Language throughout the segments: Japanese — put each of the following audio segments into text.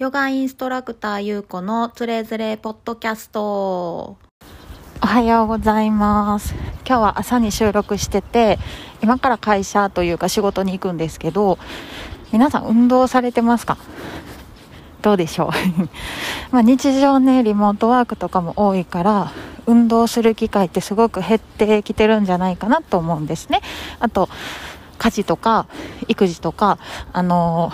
ヨガインストラクターゆうこのつれづれポッドキャスト。おはようございます。今日は朝に収録してて、今から会社というか仕事に行くんですけど、皆さん運動されてますか？どうでしょう？まあ日常ね、リモートワークとかも多いから、運動する機会ってすごく減ってきてるんじゃないかなと思うんですね。あと、家事とか育児とか、あの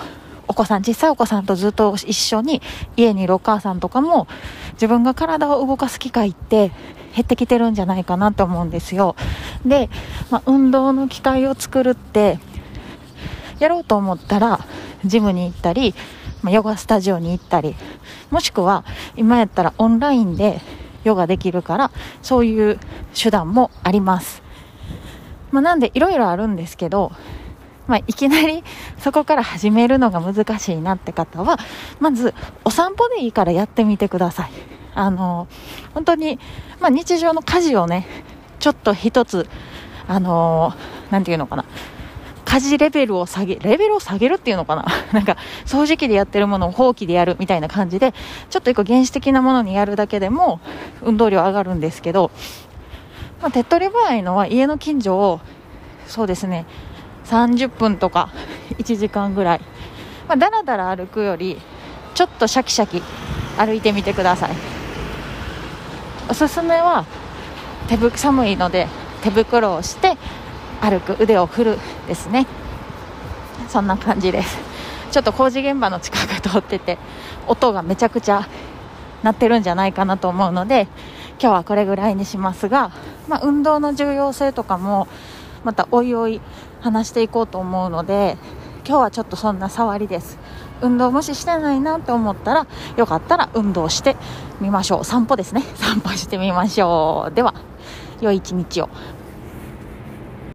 お子さん、小さいお子さんとずっと一緒に家にいるお母さんとかも自分が体を動かす機会って減ってきてるんじゃないかなと思うんですよ。で、まあ、運動の機会を作るってやろうと思ったらジムに行ったり、まあ、ヨガスタジオに行ったりもしくは今やったらオンラインでヨガできるからそういう手段もあります。まあ、なんでいろいろあるんですけどまあ、いきなりそこから始めるのが難しいなって方は、まずお散歩でいいからやってみてください。あの、本当に、まあ、日常の家事をね、ちょっと一つ、あの、なんていうのかな。家事レベルを下げ、レベルを下げるっていうのかな なんか、掃除機でやってるものを放棄でやるみたいな感じで、ちょっと一個原始的なものにやるだけでも、運動量上がるんですけど、まあ、手っ取り早いのは家の近所を、そうですね、30分とか1時間ぐらい、まあ、だらだら歩くよりちょっとシャキシャキ歩いてみてください。おすすめは手ぶ寒いので手袋をして歩く腕を振るですね。そんな感じです。ちょっと工事現場の近く通ってて音がめちゃくちゃ鳴ってるんじゃないかなと思うので今日はこれぐらいにしますが、まあ、運動の重要性とかもまたおいおい話していこうと思うので今日はちょっとそんな触りです。運動無視してないなと思ったらよかったら運動してみましょう。散歩ですね。散歩してみましょう。では良い一日を。